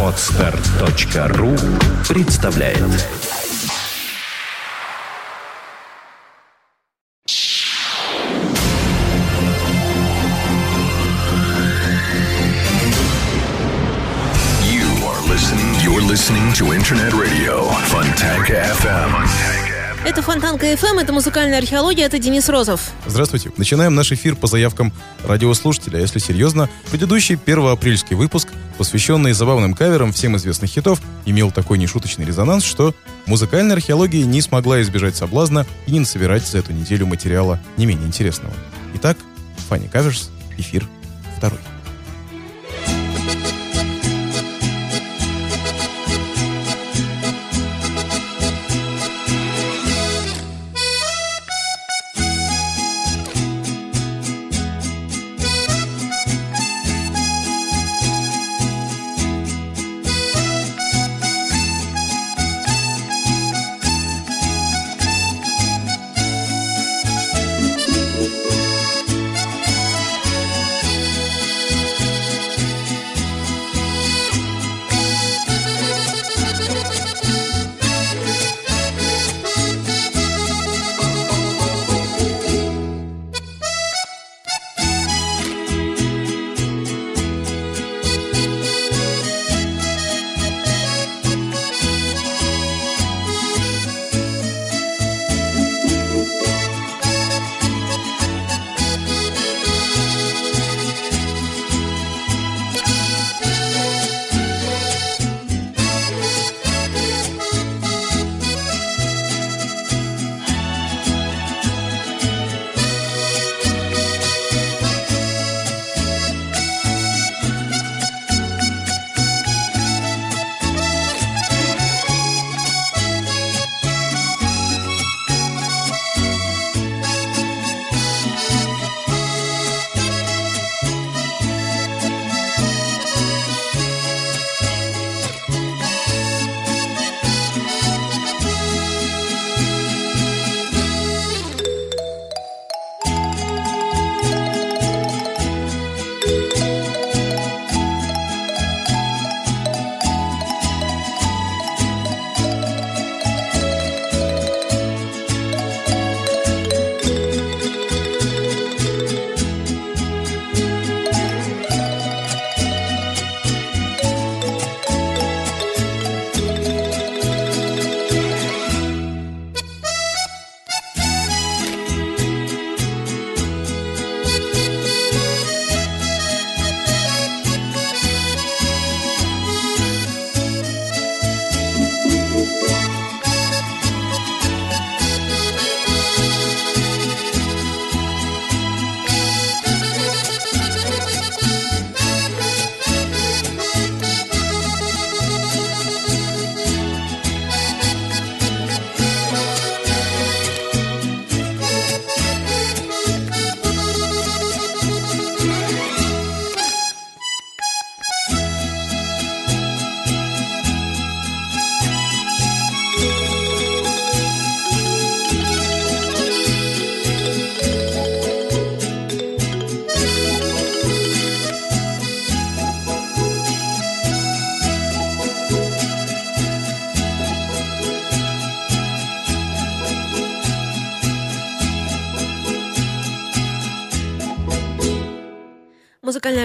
Отстар.ру представляет You are listening. You're listening to Internet Radio FM. Это Фонтанка FM, это музыкальная археология, это Денис Розов. Здравствуйте. Начинаем наш эфир по заявкам радиослушателя. Если серьезно, предыдущий первоапрельский выпуск, посвященный забавным каверам всем известных хитов, имел такой нешуточный резонанс, что музыкальная археология не смогла избежать соблазна и не насобирать за эту неделю материала не менее интересного. Итак, Фанни Каверс, эфир второй.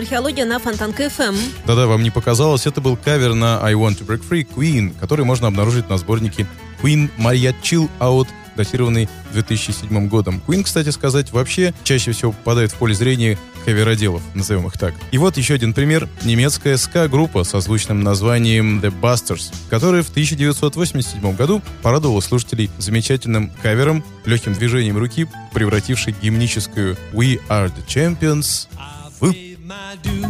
Археология на Фонтанка FM. Да-да, вам не показалось, это был кавер на I Want to Break Free Queen, который можно обнаружить на сборнике Queen Maria Chill Out, датированный 2007 годом. Queen, кстати сказать, вообще чаще всего попадает в поле зрения кавероделов, назовем их так. И вот еще один пример. Немецкая ска-группа со звучным названием The Busters, которая в 1987 году порадовала слушателей замечательным кавером, легким движением руки, превратившей гимническую We Are The Champions в my due.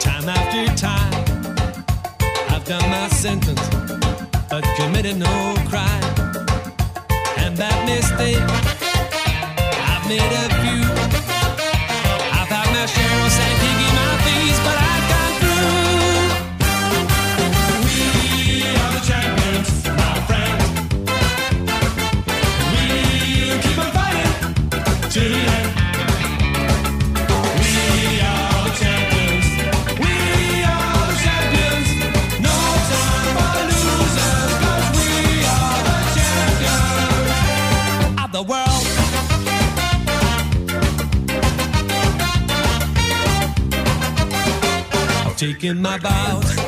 Time after time, I've done my sentence, but committed no crime. And that mistake, I've made a taken my vows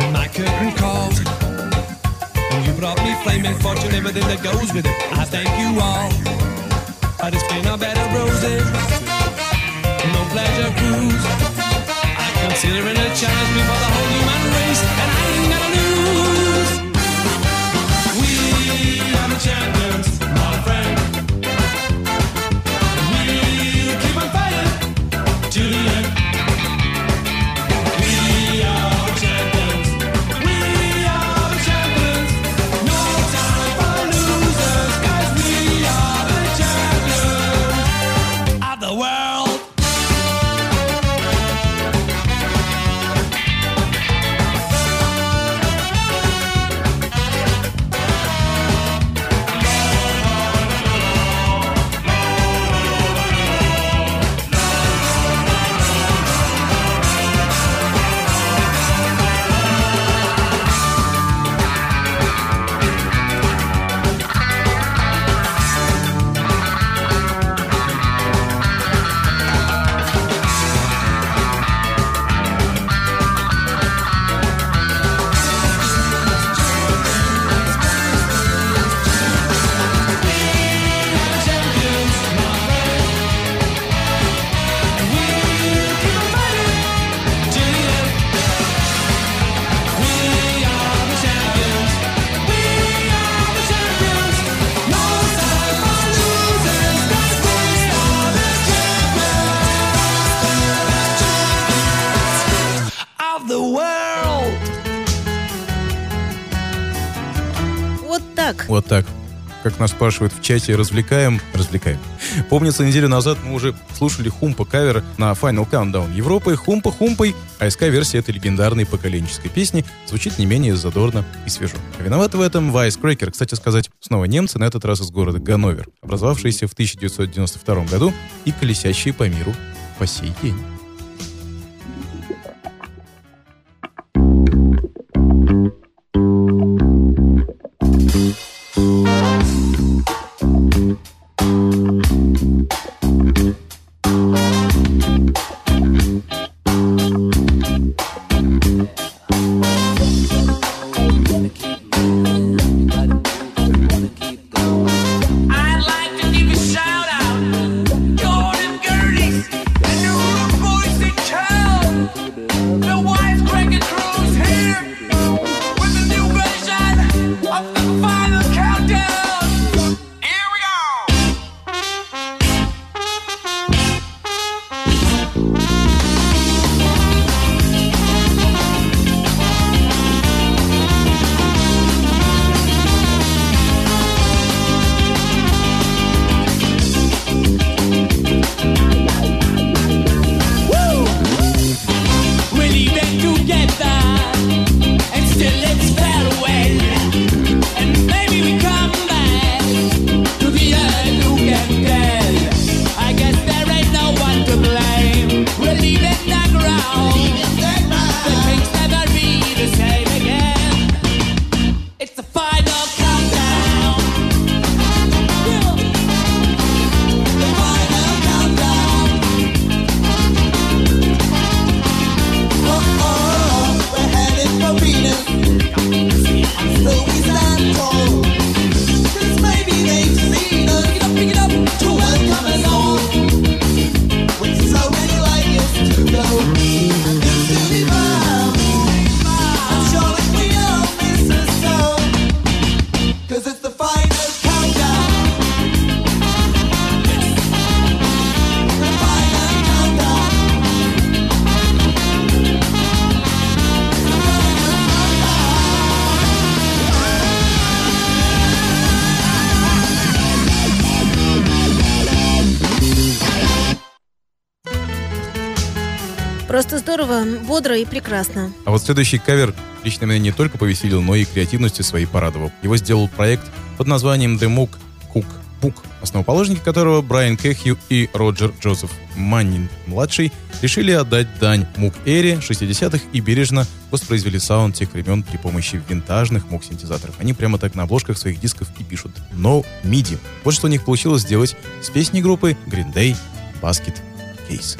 and my curtain calls. And you brought me flaming fortune, everything that goes with it. I thank you all. But it's been a bed of roses, no pleasure cruise. I consider it a challenge before the whole human Как нас спрашивают в чате, развлекаем, развлекаем. Помнится, неделю назад мы уже слушали Хумпа кавер на Final Countdown Европы. Хумпа Хумпой, а СК-версия этой легендарной поколенческой песни звучит не менее задорно и свежо. А виноваты в этом Вайс Крекер, кстати сказать, снова немцы, на этот раз из города Ганновер, образовавшиеся в 1992 году и колесящие по миру по сей день. Бодро и прекрасно. А вот следующий кавер лично меня не только повеселил, но и креативностью своей порадовал. Его сделал проект под названием The Mook Cook Book, основоположники которого Брайан Кэхью и Роджер Джозеф Маннин-младший решили отдать дань мук-эре 60-х и бережно воспроизвели саунд тех времен при помощи винтажных мук-синтезаторов. Они прямо так на обложках своих дисков и пишут «No MIDI». Вот что у них получилось сделать с песней группы Green Day «Basket Case».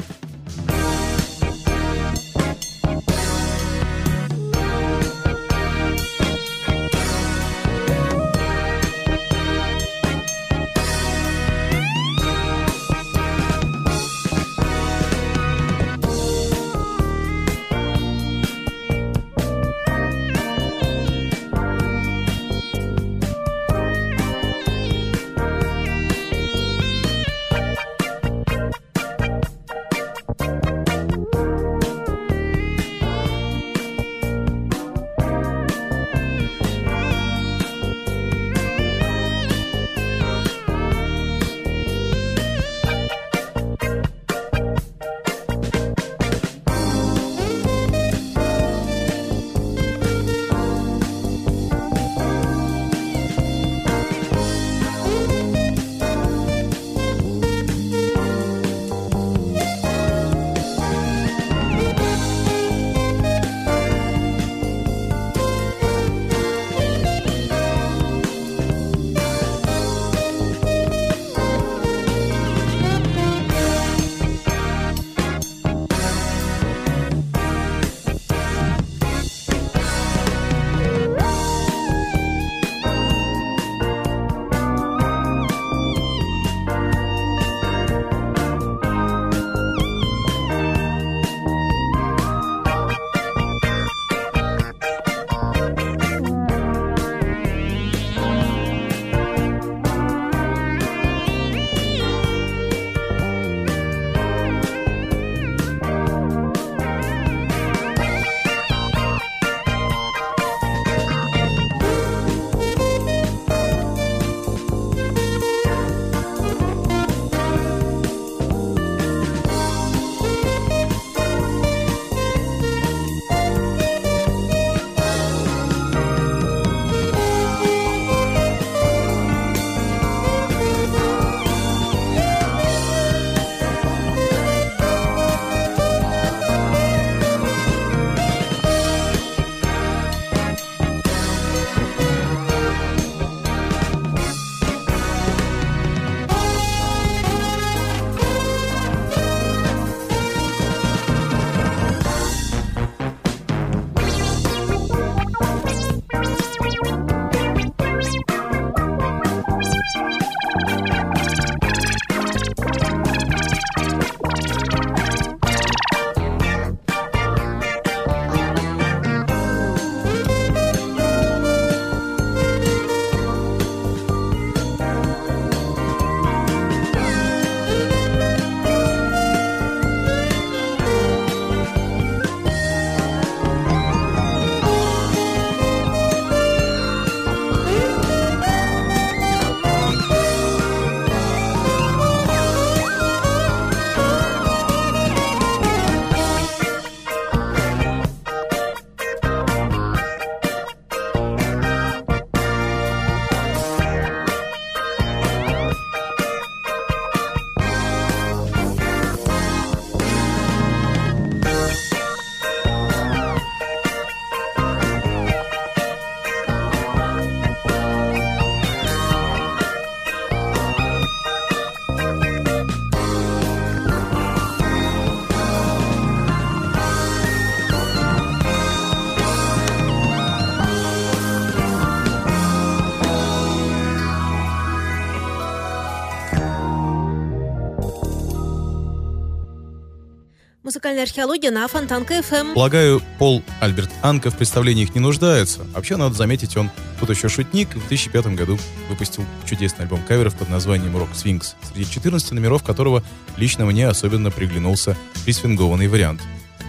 Музыкальная археология на Фонтанка ФМ. Полагаю, Пол Альберт Анка в представлениях не нуждается. Вообще, надо заметить, он тут еще шутник. В 2005 году выпустил чудесный альбом каверов под названием «Рок Свингс», среди 14 номеров которого лично мне особенно приглянулся присвингованный вариант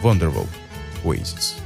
«Wonderwall» Oasis.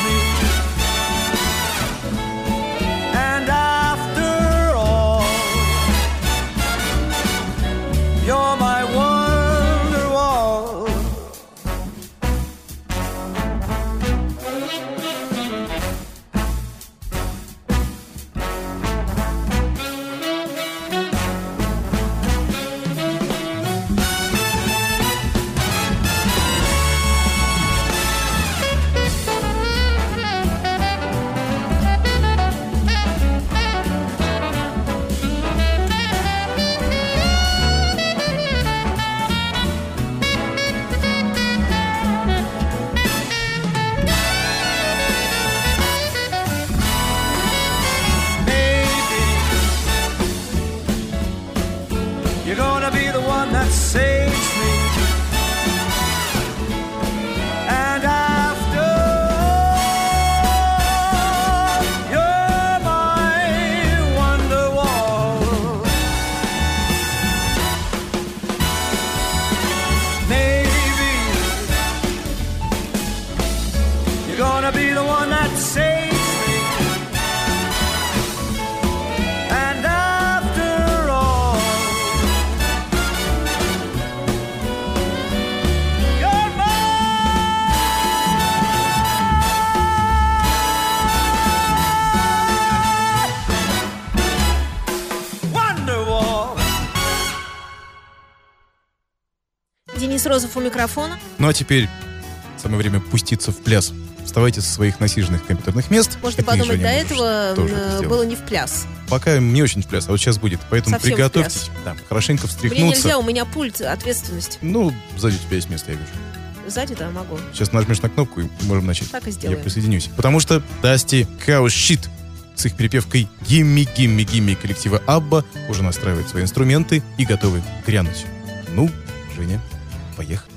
you're my Денис Розов у микрофона. Ну а теперь самое время пуститься в пляс. Вставайте со своих насиженных компьютерных мест. Можно как подумать, до этого это сделать. было не в пляс. Пока не очень в пляс, а вот сейчас будет. Поэтому Совсем приготовьтесь. Да, хорошенько Мне встряхнуться. нельзя, у меня пульт, ответственность. Ну, сзади у тебя есть место, я вижу. Сзади, да, могу. Сейчас нажмешь на кнопку и можем начать. Так и Я сделаем. присоединюсь. Потому что Дасти Shit с их перепевкой «Гимми, гимми, гимми» коллектива Абба уже настраивает свои инструменты и готовы грянуть. Ну, Женя, поехали.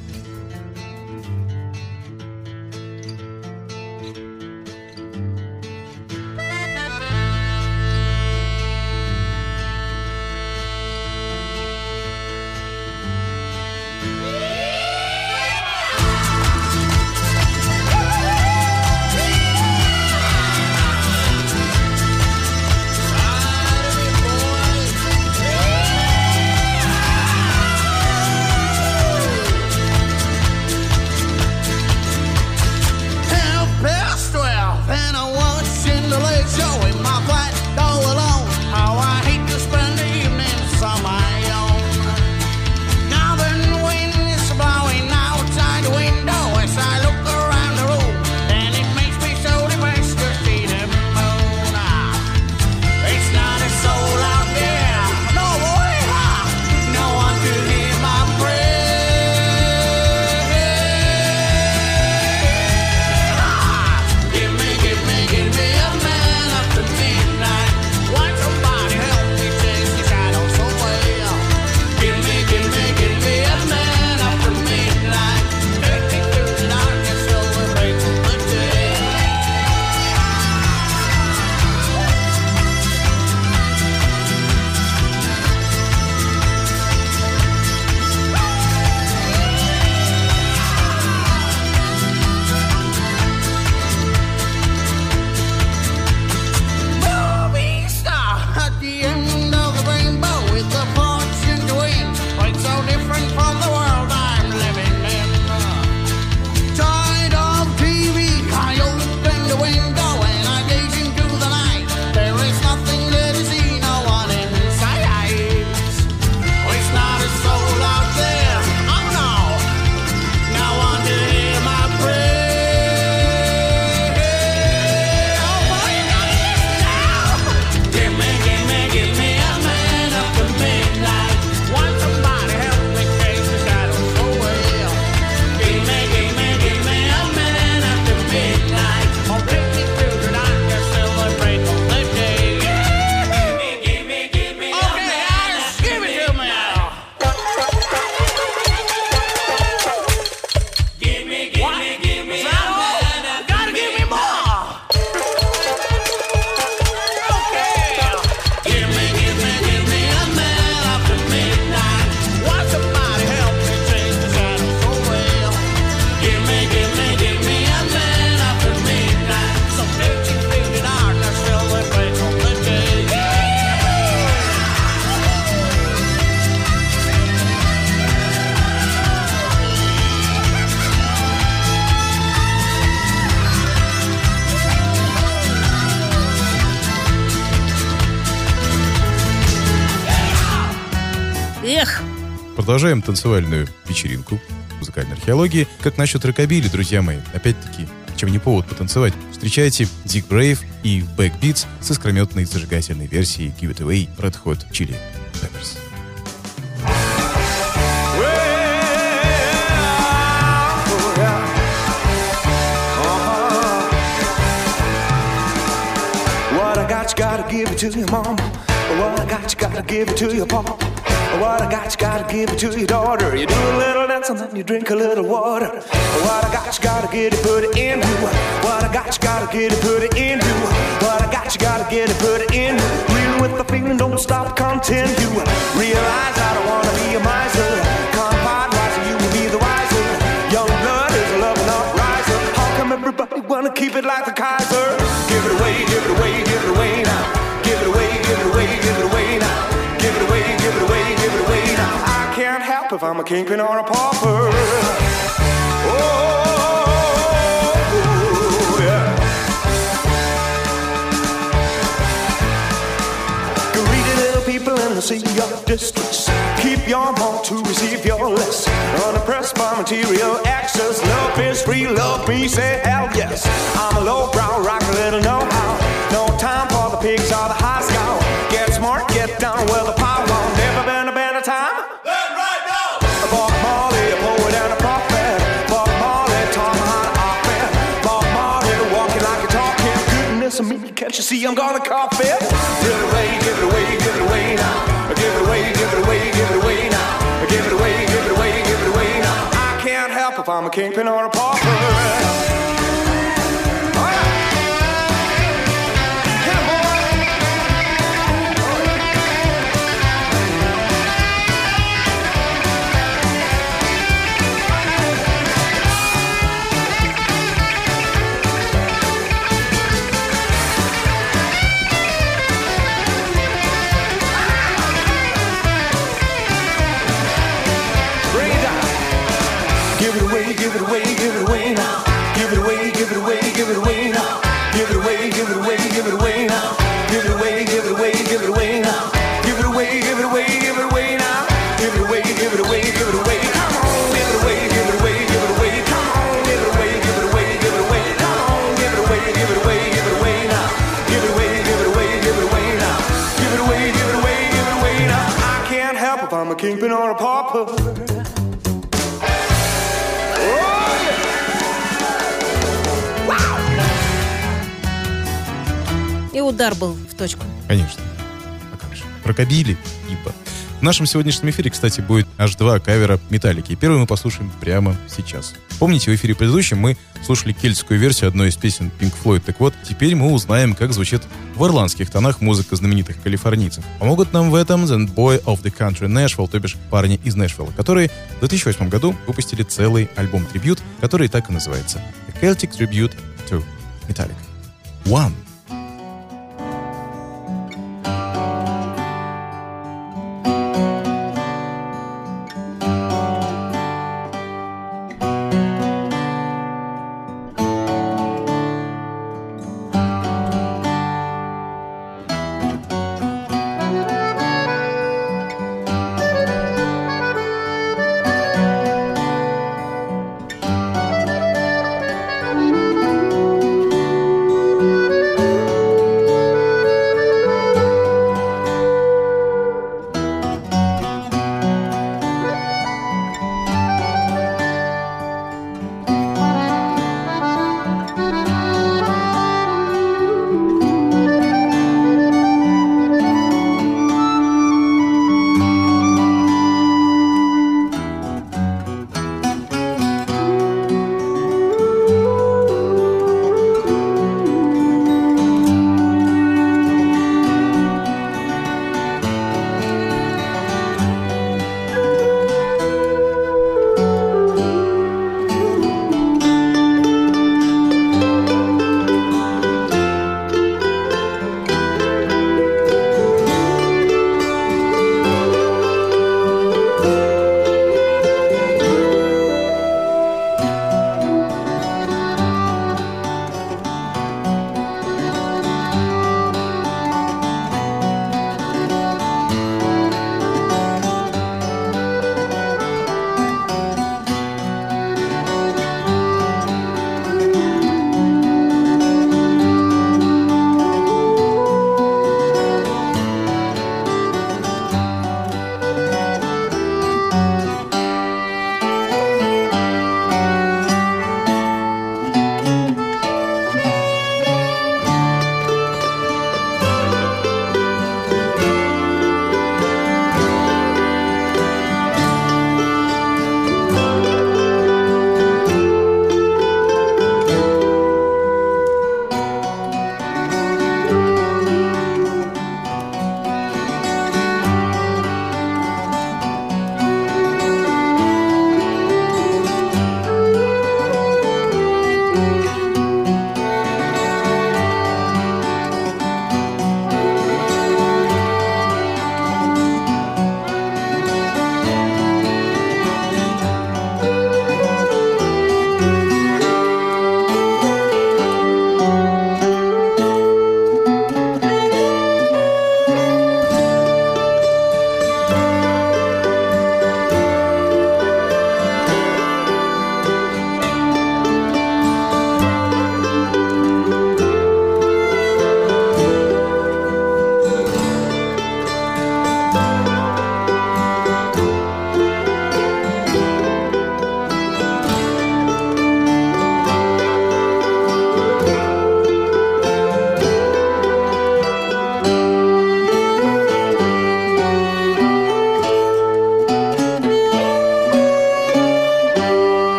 Продолжаем танцевальную вечеринку музыкальной археологии. Как насчет рокобили, друзья мои? Опять-таки, чем не повод потанцевать? Встречайте Дик Брейв и Backbeats с искрометной зажигательной версией Give It Away Red Hot Chili Peppers. You gotta give it to your mom. What I got, you gotta give it to your pop. What I got, you gotta give it to your daughter. You do a little dance and then you drink a little water. What I got, you gotta get it, put it in you. What I got, you gotta get it, put it in you. What I got, you gotta get it, put it in you. Real with the feeling, don't stop, continue. Realize I don't wanna be a miser. Confide wiser, you will be the wiser. Young blood is a loving upriser. How come everybody wanna keep it like the Kaiser? Give it away, give it away, give it away now. I'm a kingpin or a pauper. Oh, yeah. Greedy little people in the sea of distress. Keep your mouth to receive your less. Unoppressed by material access. Love is free, love me, say hell yes. I'm a lowbrow, rock can't you see I'm gonna cough it? Give it away, give it away, give it away now. Give it away, give it away, give it away now. Give it away, give it away, give it away now. I can't help if I'm a kingpin or a pauper. И удар был в точку. Конечно. А как же? Рокобили, ибо. В нашем сегодняшнем эфире, кстати, будет аж два кавера «Металлики». Первый мы послушаем прямо сейчас. Помните, в эфире предыдущем мы слушали кельтскую версию одной из песен Pink Floyd. Так вот, теперь мы узнаем, как звучит в ирландских тонах музыка знаменитых калифорнийцев. Помогут нам в этом The Boy of the Country Nashville, то бишь парни из Нэшвилла, которые в 2008 году выпустили целый альбом-трибют, который так и называется The Celtic Tribute to Metallica. One.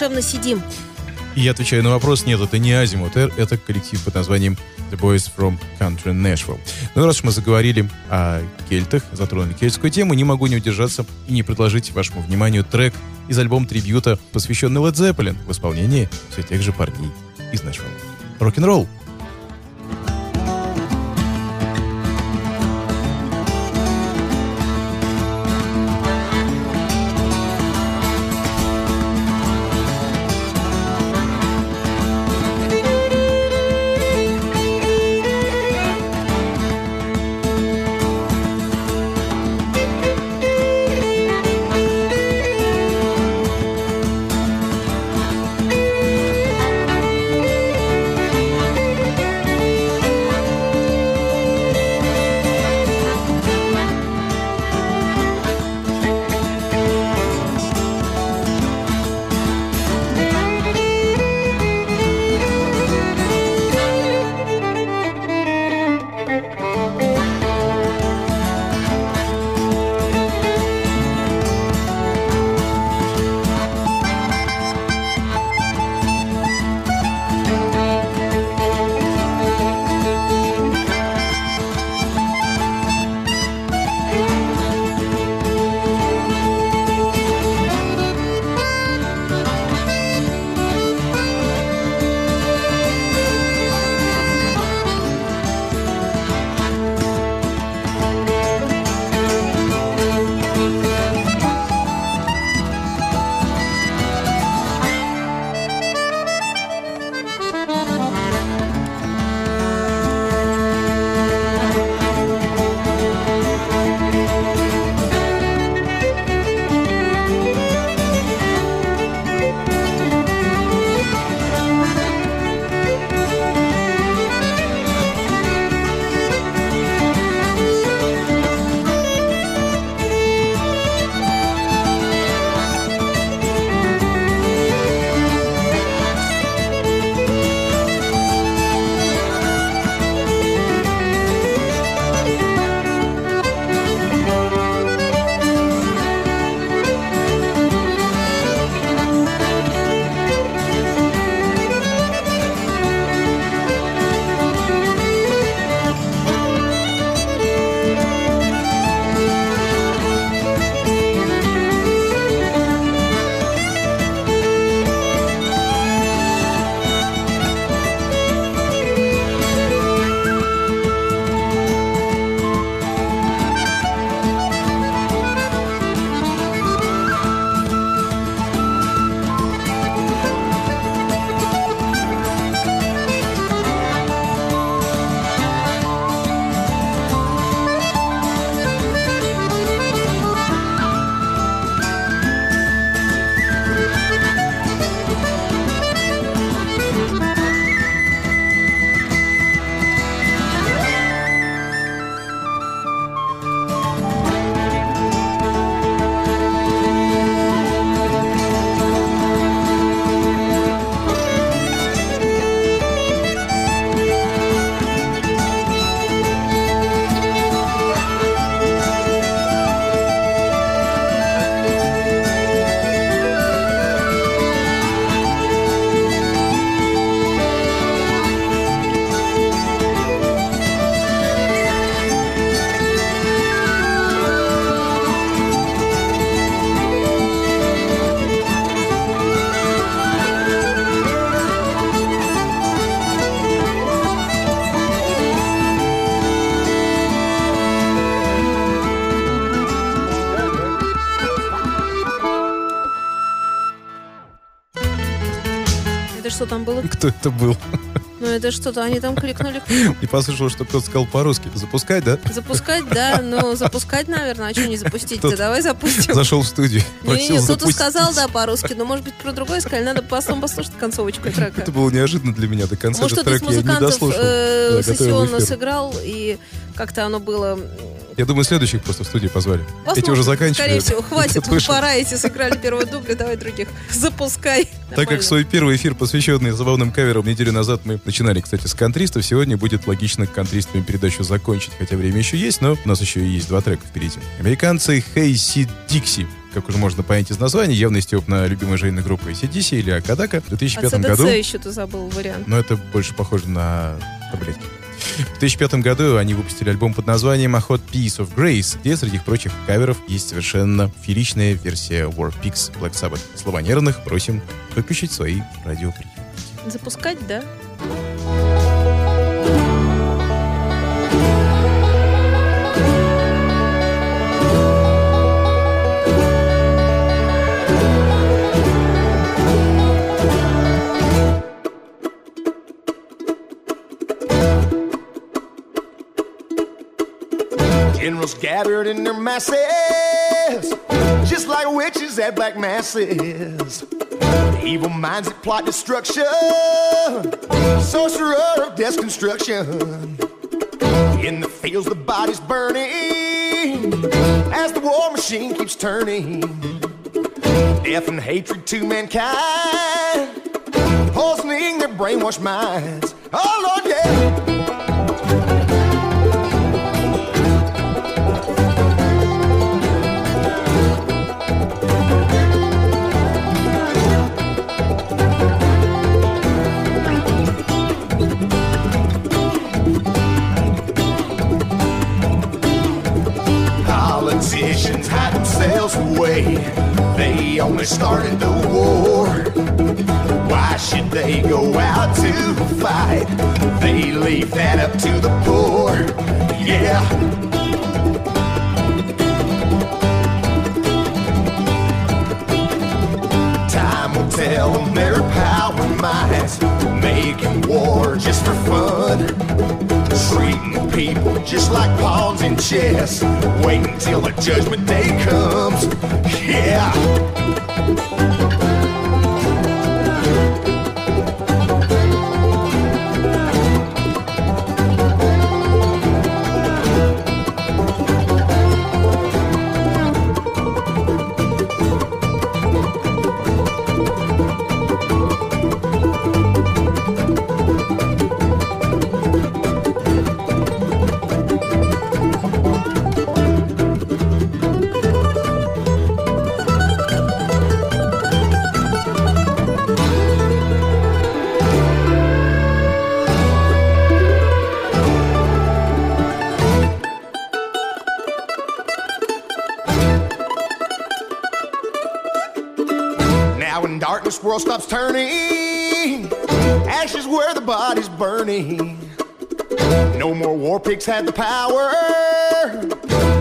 Душевно сидим. И я отвечаю на вопрос, нет, это не Азимут это коллектив под названием The Boys from Country Nashville. Ну, раз уж мы заговорили о кельтах, затронули кельтскую тему, не могу не удержаться и не предложить вашему вниманию трек из альбома трибьюта, посвященный Led Zeppelin в исполнении все тех же парней из Нэшвилла. Рок-н-ролл! Это что там было? Кто это был? Ну это что-то, они там кликнули. И послышал, что кто-то сказал по-русски. Запускай, да? Запускать, да, ну запускать, наверное, а что не запустить-то? Кто-то Давай запустим. Зашел в студию. просил Не-не-не, кто-то сказал, да, по-русски, но может быть про другое сказали, надо потом послушать концовочку трека. Это было неожиданно для меня. До конца Может, этот кто-то из трек я не музыкантов дослушал. э, Да, готовил сессионно эфир. сыграл, и как-то оно было... Я думаю, следующих просто в студии позвали. Эти Возможно, уже заканчивают. Скорее всего, хватит, вышел. пора, эти сыграли первого дубля, давай других. Запускай. Так как Нормально. свой первый эфир, посвященный забавным каверам, неделю назад мы начинали, кстати, с кантристов, сегодня будет логично кантристами передачу закончить, хотя время еще есть, но у нас еще и есть два трека впереди. Американцы Хейси Дикси как уже можно понять из названия, явный степ на любимой Жейной группы ACDC или Акадака. В 2005 А году... CDC еще ты забыл вариант. Но это больше похоже на таблетки. В 2005 году они выпустили альбом под названием A Hot Piece of Grace, где среди прочих каверов есть совершенно фееричная версия War Pigs Black Sabbath. Слова нервных просим выключить свои радиоприемники. Запускать, да? Generals gathered in their masses, just like witches at black masses. Evil minds that plot destruction, sorcerer of death construction. In the fields, the body's burning as the war machine keeps turning. Death and hatred to mankind, poisoning their brainwashed minds. Oh Lord, yeah. Themselves away. They only started the war. Why should they go out to fight? They leave that up to the poor. Yeah. Time will tell them their power minds, making war just for fun. People just like pawns in chess. Wait until the judgment day comes. Yeah. World stops turning, ashes where the body's burning. No more war pigs had the power.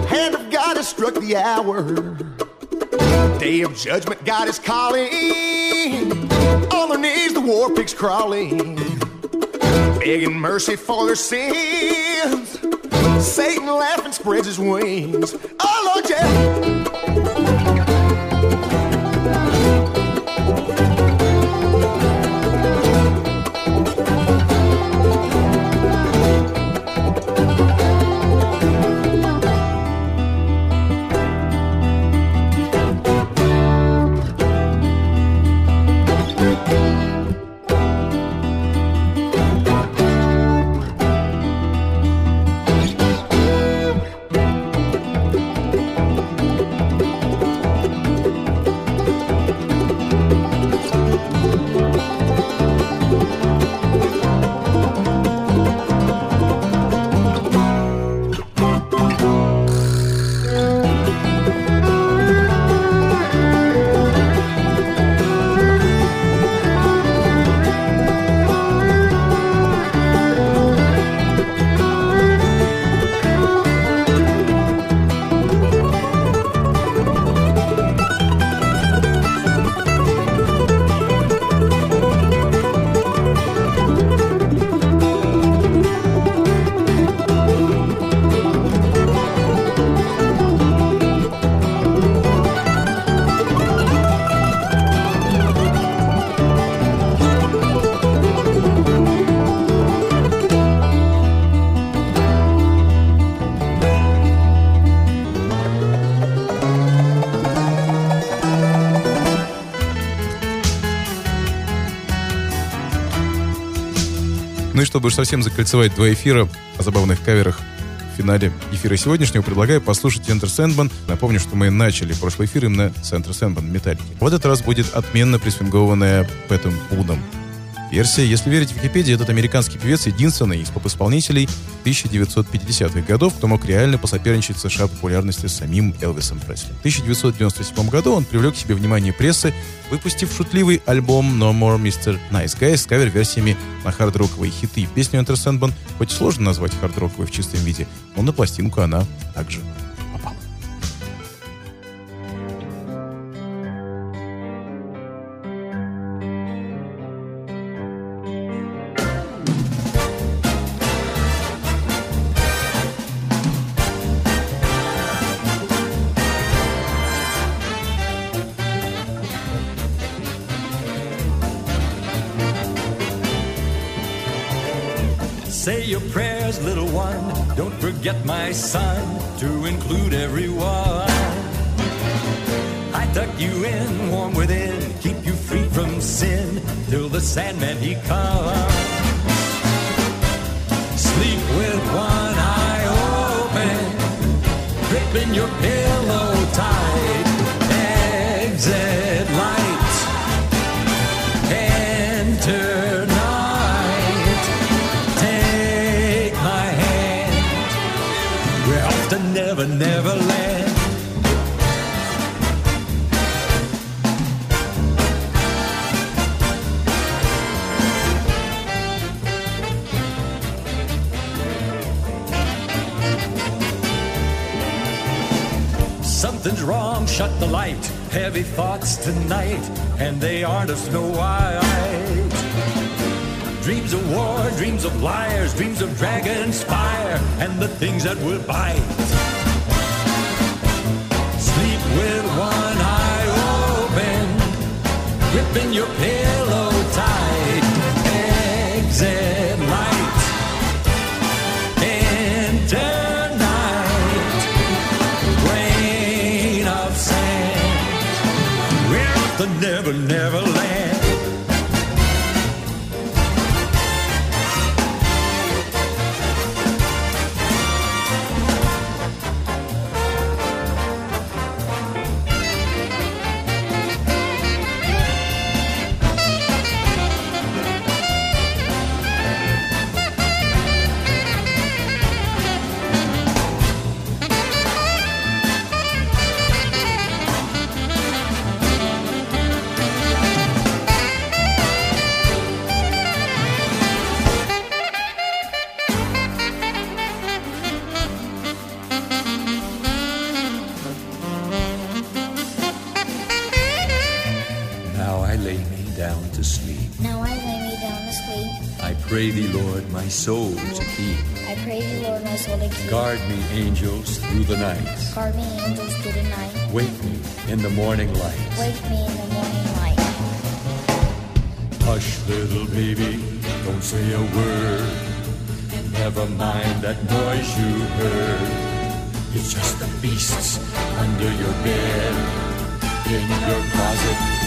Hand of God has struck the hour. Day of judgment, God is calling. On their knees, the war pigs crawling, begging mercy for their sins. Satan laughing spreads his wings. Чтобы уж совсем закольцевать два эфира о забавных каверах финале эфира сегодняшнего предлагаю послушать Enter Sandman. Напомню, что мы начали прошлый эфир именно с Enter Sandman Металлики. В этот раз будет отменно присвингованная Пэтом Удом версия. Если верить Википедии, этот американский певец единственный из поп-исполнителей 1950-х годов, кто мог реально посоперничать в США популярности с самим Элвисом Пресли. В 1997 году он привлек к себе внимание прессы, выпустив шутливый альбом No More Mr. Nice Guy с кавер-версиями на хард-роковые хиты. Песню Enter Sandman хоть и сложно назвать хард-роковой в чистом виде, но на пластинку она также get my son. Things that will bite. Angels, through the night. Guard me, angels, through the night. Wake me in the morning light. Wake me in the morning light. Hush, little baby, don't say a word. Never mind that noise you heard. It's just the beasts under your bed, in your closet,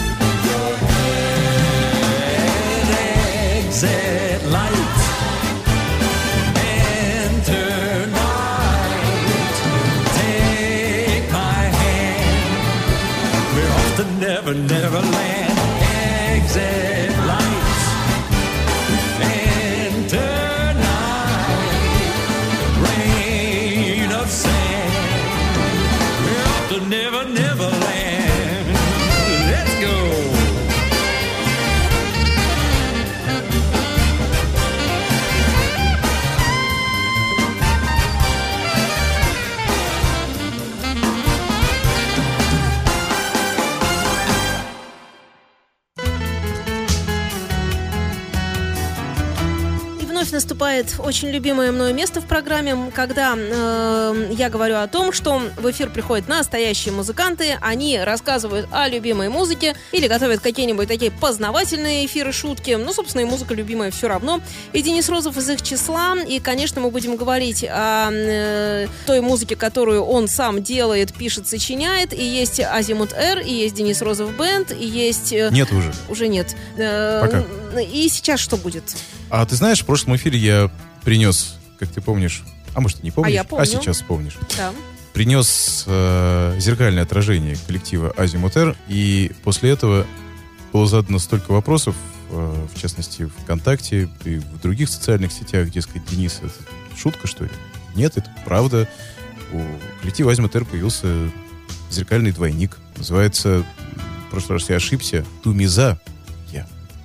очень любимое мною место в программе, когда э, я говорю о том, что в эфир приходят настоящие музыканты, они рассказывают о любимой музыке или готовят какие-нибудь такие познавательные эфиры, шутки. Ну, собственно, и музыка любимая все равно. И Денис Розов из их числа. И, конечно, мы будем говорить о э, той музыке, которую он сам делает, пишет, сочиняет. И есть Азимут Р, и есть Денис Розов Бенд, и есть... э, Нет уже. Уже нет. Э, Пока. И сейчас что будет? А ты знаешь, в прошлом эфире я принес, как ты помнишь, а может, и не помнишь, я помню. сейчас вспомнишь. Да. принес э, зеркальное отражение коллектива Азимутер, и после этого было задано столько вопросов, э, в частности, ВКонтакте и в других социальных сетях, дескать, Денис, это шутка, что ли? Нет, это правда. У коллектива Азимутер появился зеркальный двойник. Называется, в прошлый раз я ошибся, Тумиза.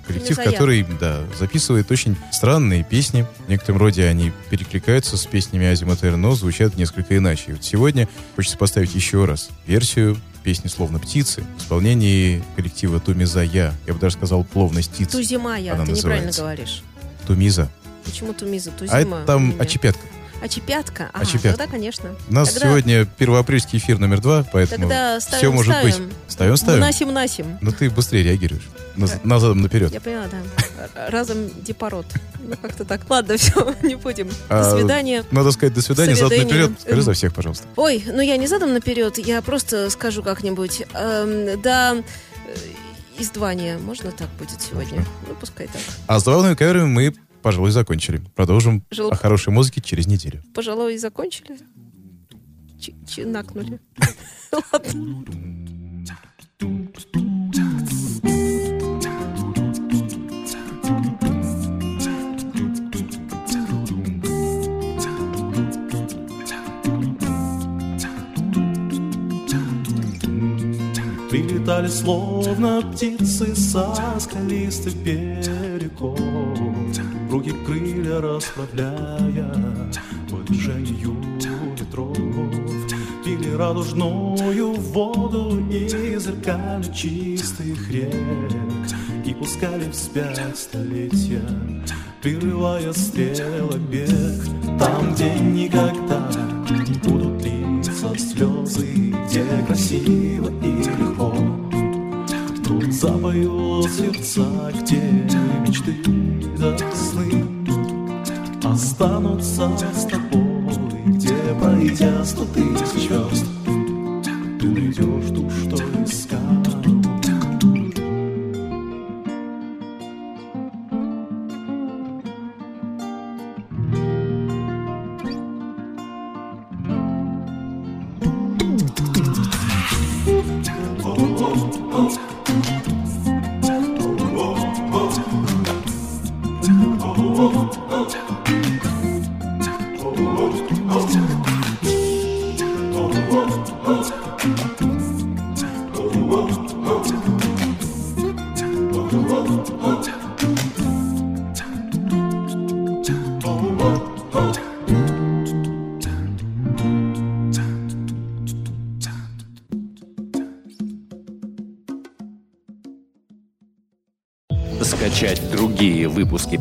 Коллектив, который, да, записывает очень странные песни. В некотором роде они перекликаются с песнями Азимутер, но звучат несколько иначе. И вот сегодня хочется поставить еще раз версию песни «Словно птицы» в исполнении коллектива Тумиза Я. Я бы даже сказал «Пловно птиц». Тузимая, ты неправильно называется. говоришь. Тумиза. Почему Тумиза? Тузима. А это там очепятка. Очепятка? Ага, Очепятка. тогда, конечно. У нас Тогда- сегодня первоапрельский эфир номер два, поэтому Тогда все ставим, может быть. ставим. Ставим, ставим. Насим-насим. Ну ты быстрее реагируешь. Наз- Назадом наперед. Я поняла, да. Разом депорот. Ну, как-то так. Ладно, все, не будем. А, До свидания. Надо сказать до свидания, задом наперед. Скажи за всех, пожалуйста. Ой, ну я не задам наперед, я просто скажу как-нибудь. Эм, да, э, издвания. Можно так будет сегодня? Ну, пускай так. А с забавными каверами мы, пожалуй, закончили. Продолжим Жел- о хорошей музыке через неделю. Пожалуй, и закончили. Чи- Чинакнули. Ладно. Прилетали словно птицы со скалистых берегов Руки крылья расправляя по движению ветров Пили радужную воду из зеркально чистых рек И пускали вспять столетия, прерывая стрелок бег. Там, где никогда не будут литься слезы Где красиво и легко Тут запоют сердца, где мечты до сны Останутся с тобой, где пройдя сто тысяч